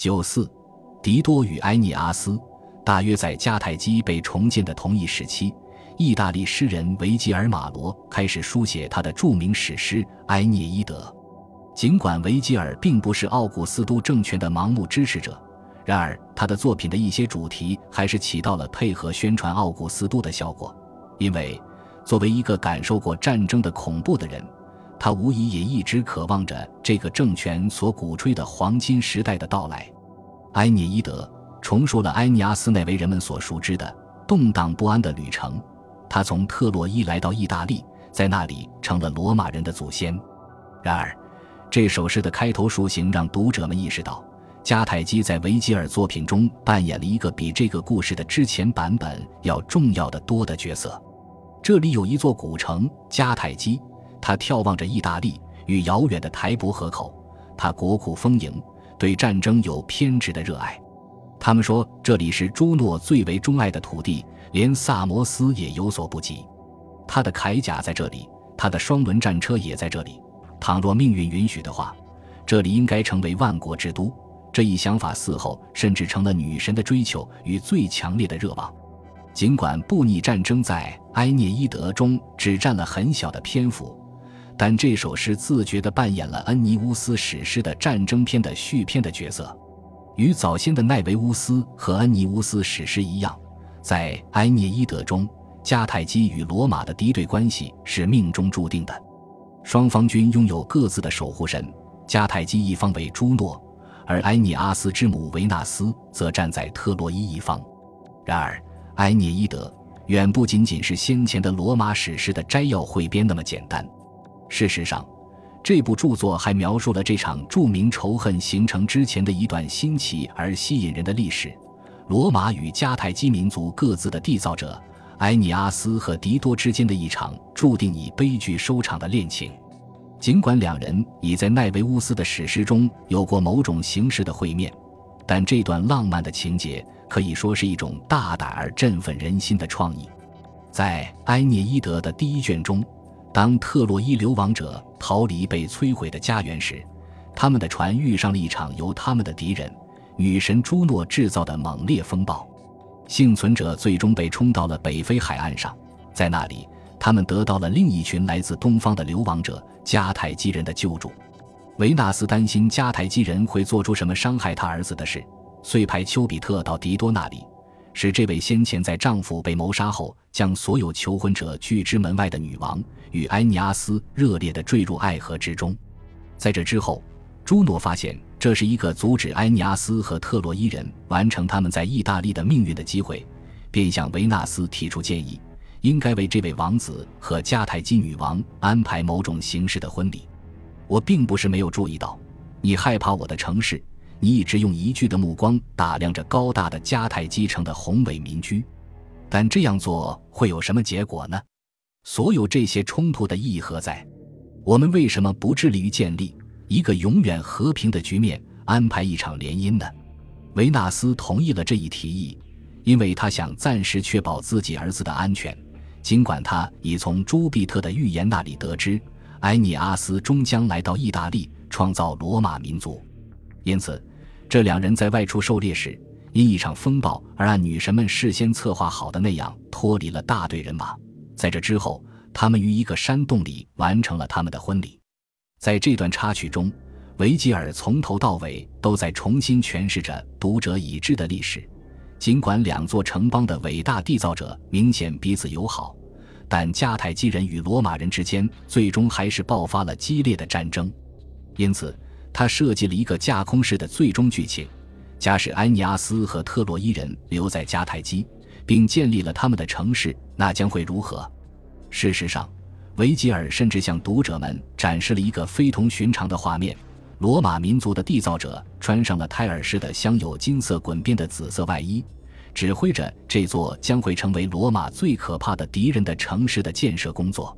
九四，狄多与埃涅阿斯，大约在迦太基被重建的同一时期，意大利诗人维吉尔·马罗开始书写他的著名史诗《埃涅伊德》。尽管维吉尔并不是奥古斯都政权的盲目支持者，然而他的作品的一些主题还是起到了配合宣传奥古斯都的效果，因为作为一个感受过战争的恐怖的人。他无疑也一直渴望着这个政权所鼓吹的黄金时代的到来。埃涅伊德重述了埃尼阿斯那为人们所熟知的动荡不安的旅程。他从特洛伊来到意大利，在那里成了罗马人的祖先。然而，这首诗的开头抒情让读者们意识到，迦太基在维吉尔作品中扮演了一个比这个故事的之前版本要重要的多的角色。这里有一座古城迦太基。他眺望着意大利与遥远的台伯河口，他国库丰盈，对战争有偏执的热爱。他们说这里是朱诺最为钟爱的土地，连萨摩斯也有所不及。他的铠甲在这里，他的双轮战车也在这里。倘若命运允许的话，这里应该成为万国之都。这一想法死后，甚至成了女神的追求与最强烈的热望。尽管布匿战争在埃涅伊德中只占了很小的篇幅。但这首诗自觉地扮演了恩尼乌斯史诗的战争篇的续篇的角色，与早先的奈维乌斯和恩尼乌斯史诗一样，在埃涅伊德中，迦太基与罗马的敌对关系是命中注定的，双方均拥有各自的守护神，迦太基一方为朱诺，而埃涅阿斯之母维纳斯则站在特洛伊一方。然而，埃涅伊德远不仅仅是先前的罗马史诗的摘要汇编那么简单。事实上，这部著作还描述了这场著名仇恨形成之前的一段新奇而吸引人的历史：罗马与迦太基民族各自的缔造者埃尼阿斯和狄多之间的一场注定以悲剧收场的恋情。尽管两人已在奈维乌斯的史诗中有过某种形式的会面，但这段浪漫的情节可以说是一种大胆而振奋人心的创意。在埃涅伊德的第一卷中。当特洛伊流亡者逃离被摧毁的家园时，他们的船遇上了一场由他们的敌人女神朱诺制造的猛烈风暴，幸存者最终被冲到了北非海岸上，在那里，他们得到了另一群来自东方的流亡者迦太基人的救助。维纳斯担心迦太基人会做出什么伤害他儿子的事，遂派丘比特到狄多那里。使这位先前在丈夫被谋杀后将所有求婚者拒之门外的女王与埃尼阿斯热烈地坠入爱河之中。在这之后，朱诺发现这是一个阻止埃尼阿斯和特洛伊人完成他们在意大利的命运的机会，便向维纳斯提出建议，应该为这位王子和迦太基女王安排某种形式的婚礼。我并不是没有注意到，你害怕我的城市。你一直用疑惧的目光打量着高大的迦太基城的宏伟民居，但这样做会有什么结果呢？所有这些冲突的意义何在？我们为什么不致力于建立一个永远和平的局面，安排一场联姻呢？维纳斯同意了这一提议，因为他想暂时确保自己儿子的安全。尽管他已从朱庇特的预言那里得知，埃尼阿斯终将来到意大利，创造罗马民族，因此。这两人在外出狩猎时，因一场风暴而按女神们事先策划好的那样脱离了大队人马。在这之后，他们于一个山洞里完成了他们的婚礼。在这段插曲中，维吉尔从头到尾都在重新诠释着读者已知的历史。尽管两座城邦的伟大缔造者明显彼此友好，但迦太基人与罗马人之间最终还是爆发了激烈的战争。因此。他设计了一个架空式的最终剧情：假使安尼阿斯和特洛伊人留在迦太基，并建立了他们的城市，那将会如何？事实上，维吉尔甚至向读者们展示了一个非同寻常的画面：罗马民族的缔造者穿上了泰尔式的镶有金色滚边的紫色外衣，指挥着这座将会成为罗马最可怕的敌人的城市的建设工作。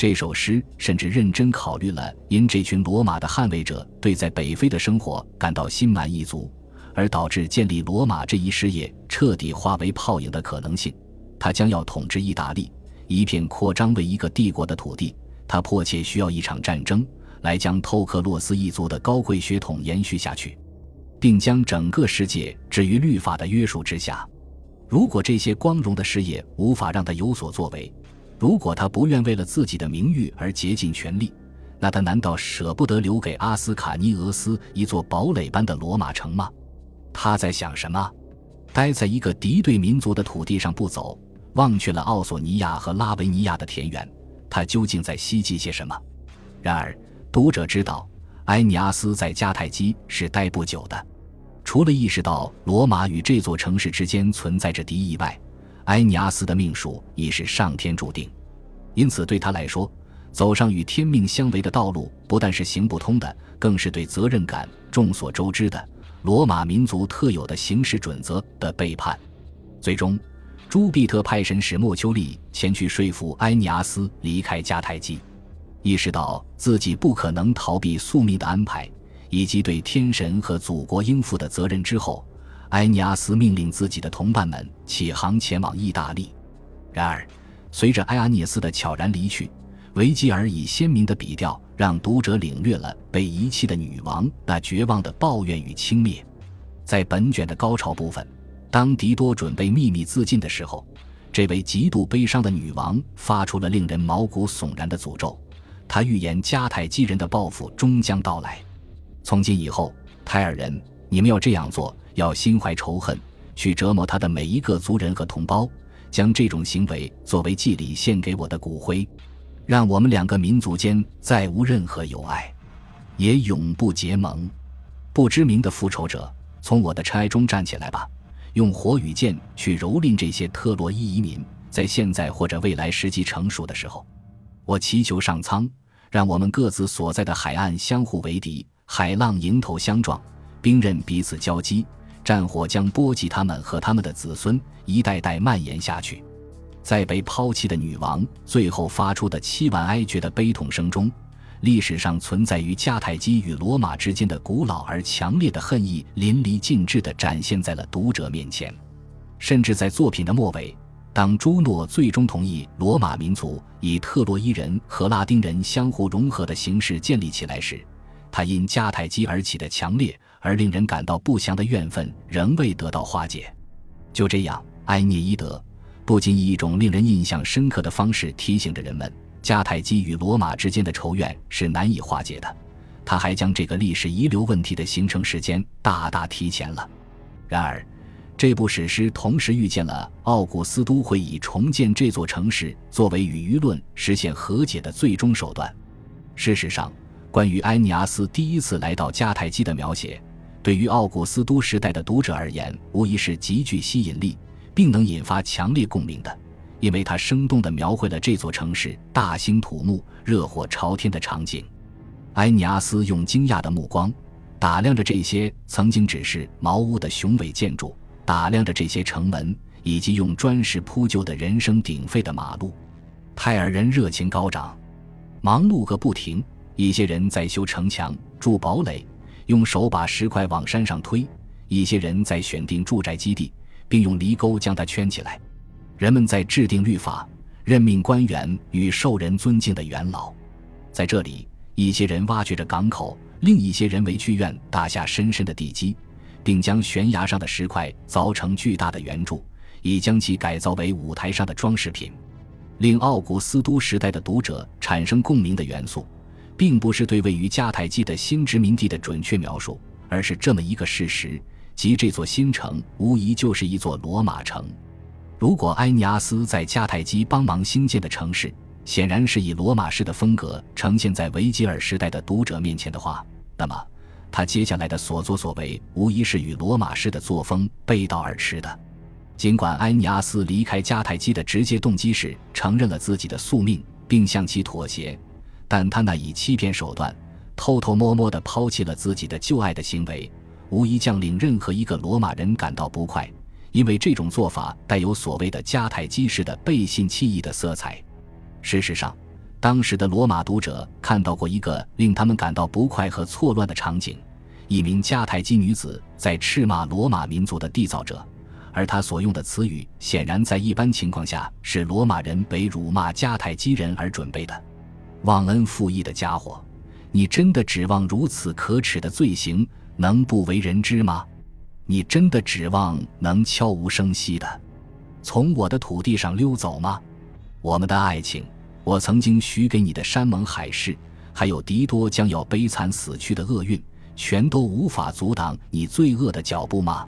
这首诗甚至认真考虑了因这群罗马的捍卫者对在北非的生活感到心满意足，而导致建立罗马这一事业彻底化为泡影的可能性。他将要统治意大利，一片扩张为一个帝国的土地。他迫切需要一场战争来将透克洛斯一族的高贵血统延续下去。并将整个世界置于律法的约束之下。如果这些光荣的事业无法让他有所作为，如果他不愿为了自己的名誉而竭尽全力，那他难道舍不得留给阿斯卡尼俄斯一座堡垒般的罗马城吗？他在想什么？待在一个敌对民族的土地上不走，忘却了奥索尼亚和拉维尼亚的田园，他究竟在希冀些什么？然而，读者知道，埃尼阿斯在迦太基是待不久的。除了意识到罗马与这座城市之间存在着敌意外，埃尼阿斯的命数已是上天注定。因此，对他来说，走上与天命相违的道路，不但是行不通的，更是对责任感众所周知的罗马民族特有的行事准则的背叛。最终，朱庇特派神使莫丘利前去说服埃尼阿斯离开迦太基。意识到自己不可能逃避宿命的安排，以及对天神和祖国应负的责任之后，埃尼阿斯命令自己的同伴们起航前往意大利。然而，随着埃阿涅斯的悄然离去，维吉尔以鲜明的笔调让读者领略了被遗弃的女王那绝望的抱怨与轻蔑。在本卷的高潮部分，当迪多准备秘密自尽的时候，这位极度悲伤的女王发出了令人毛骨悚然的诅咒。他预言迦太基人的报复终将到来。从今以后，泰尔人，你们要这样做：要心怀仇恨，去折磨他的每一个族人和同胞，将这种行为作为祭礼献给我的骨灰，让我们两个民族间再无任何友爱，也永不结盟。不知名的复仇者，从我的尘埃中站起来吧，用火与剑去蹂躏这些特洛伊移民，在现在或者未来时机成熟的时候，我祈求上苍。让我们各自所在的海岸相互为敌，海浪迎头相撞，兵刃彼此交击，战火将波及他们和他们的子孙，一代代蔓延下去。在被抛弃的女王最后发出的凄婉哀绝的悲痛声中，历史上存在于迦太基与罗马之间的古老而强烈的恨意淋漓尽致地展现在了读者面前，甚至在作品的末尾。当朱诺最终同意罗马民族以特洛伊人和拉丁人相互融合的形式建立起来时，他因迦太基而起的强烈而令人感到不祥的怨愤仍未得到化解。就这样，埃涅伊德不仅以一种令人印象深刻的方式提醒着人们，迦太基与罗马之间的仇怨是难以化解的，他还将这个历史遗留问题的形成时间大大提前了。然而，这部史诗同时预见了奥古斯都会以重建这座城市作为与舆论实现和解的最终手段。事实上，关于埃尼阿斯第一次来到迦太基的描写，对于奥古斯都时代的读者而言，无疑是极具吸引力，并能引发强烈共鸣的，因为他生动地描绘了这座城市大兴土木、热火朝天的场景。埃尼阿斯用惊讶的目光打量着这些曾经只是茅屋的雄伟建筑。打量着这些城门，以及用砖石铺就的人声鼎沸的马路，泰尔人热情高涨，忙碌个不停。一些人在修城墙、筑堡垒，用手把石块往山上推；一些人在选定住宅基地，并用犁沟将它圈起来。人们在制定律法，任命官员与受人尊敬的元老。在这里，一些人挖掘着港口，另一些人为剧院打下深深的地基。并将悬崖上的石块凿成巨大的圆柱，以将其改造为舞台上的装饰品。令奥古斯都时代的读者产生共鸣的元素，并不是对位于迦太基的新殖民地的准确描述，而是这么一个事实：即这座新城无疑就是一座罗马城。如果埃尼阿斯在迦太基帮忙兴建的城市，显然是以罗马式的风格呈现在维吉尔时代的读者面前的话，那么。他接下来的所作所为，无疑是与罗马式的作风背道而驰的。尽管埃尼阿斯离开迦太基的直接动机是承认了自己的宿命，并向其妥协，但他那以欺骗手段、偷偷摸摸地抛弃了自己的旧爱的行为，无疑将令任何一个罗马人感到不快，因为这种做法带有所谓的迦太基式的背信弃义的色彩。事实上，当时的罗马读者看到过一个令他们感到不快和错乱的场景：一名迦太基女子在斥骂罗马民族的缔造者，而她所用的词语显然在一般情况下是罗马人为辱骂迦太基人而准备的。忘恩负义的家伙，你真的指望如此可耻的罪行能不为人知吗？你真的指望能悄无声息的从我的土地上溜走吗？我们的爱情，我曾经许给你的山盟海誓，还有狄多将要悲惨死去的厄运，全都无法阻挡你罪恶的脚步吗？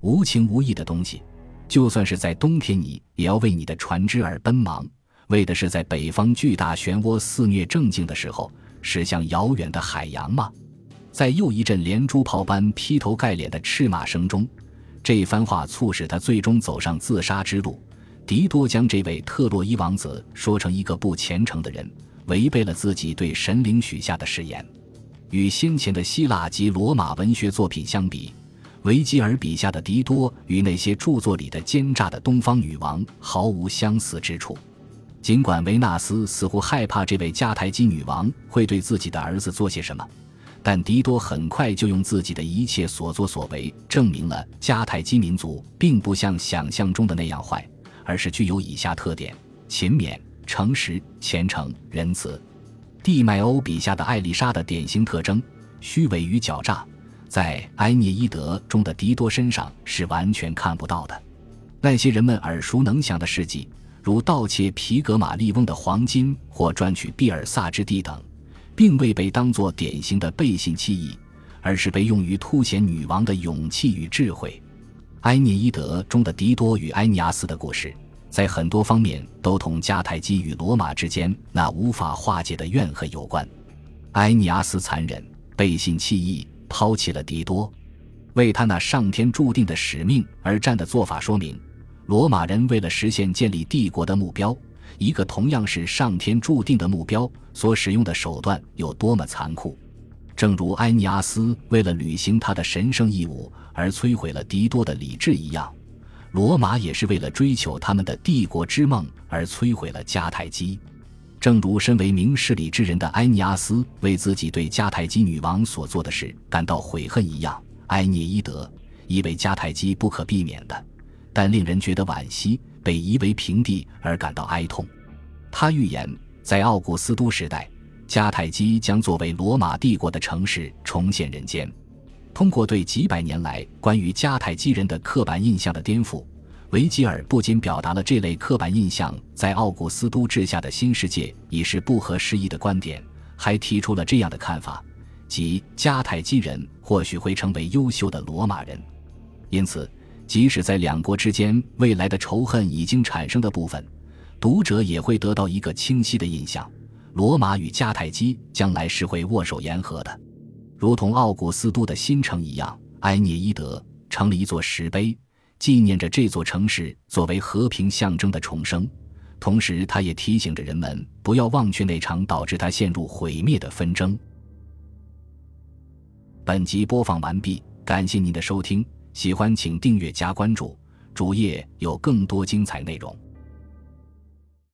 无情无义的东西，就算是在冬天，你也要为你的船只而奔忙，为的是在北方巨大漩涡肆虐正静的时候，驶向遥远的海洋吗？在又一阵连珠炮般劈头盖脸的斥骂声中，这番话促使他最终走上自杀之路。狄多将这位特洛伊王子说成一个不虔诚的人，违背了自己对神灵许下的誓言。与先前的希腊及罗马文学作品相比，维吉尔笔下的狄多与那些著作里的奸诈的东方女王毫无相似之处。尽管维纳斯似乎害怕这位迦太基女王会对自己的儿子做些什么。但狄多很快就用自己的一切所作所为，证明了迦太基民族并不像想象中的那样坏，而是具有以下特点：勤勉、诚实、虔诚、仁慈。蒂麦欧笔下的艾丽莎的典型特征——虚伪与狡诈，在埃涅伊德中的狄多身上是完全看不到的。那些人们耳熟能详的事迹，如盗窃皮格马利翁的黄金或赚取比尔萨之地等。并未被当作典型的背信弃义，而是被用于凸显女王的勇气与智慧。埃涅伊德中的狄多与埃尼阿斯的故事，在很多方面都同迦太基与罗马之间那无法化解的怨恨有关。埃尼阿斯残忍、背信弃义，抛弃了狄多，为他那上天注定的使命而战的做法，说明罗马人为了实现建立帝国的目标。一个同样是上天注定的目标所使用的手段有多么残酷，正如埃尼阿斯为了履行他的神圣义务而摧毁了狄多的理智一样，罗马也是为了追求他们的帝国之梦而摧毁了迦太基。正如身为明事理之人的埃尼阿斯为自己对迦太基女王所做的事感到悔恨一样，埃涅伊德以为迦太基不可避免的，但令人觉得惋惜。被夷为平地而感到哀痛，他预言在奥古斯都时代，迦太基将作为罗马帝国的城市重现人间。通过对几百年来关于迦太基人的刻板印象的颠覆，维吉尔不仅表达了这类刻板印象在奥古斯都治下的新世界已是不合时宜的观点，还提出了这样的看法：即迦太基人或许会成为优秀的罗马人。因此。即使在两国之间未来的仇恨已经产生的部分，读者也会得到一个清晰的印象：罗马与迦太基将来是会握手言和的，如同奥古斯都的新城一样。埃涅伊德成了一座石碑，纪念着这座城市作为和平象征的重生，同时，他也提醒着人们不要忘却那场导致他陷入毁灭的纷争。本集播放完毕，感谢您的收听。喜欢请订阅加关注，主页有更多精彩内容。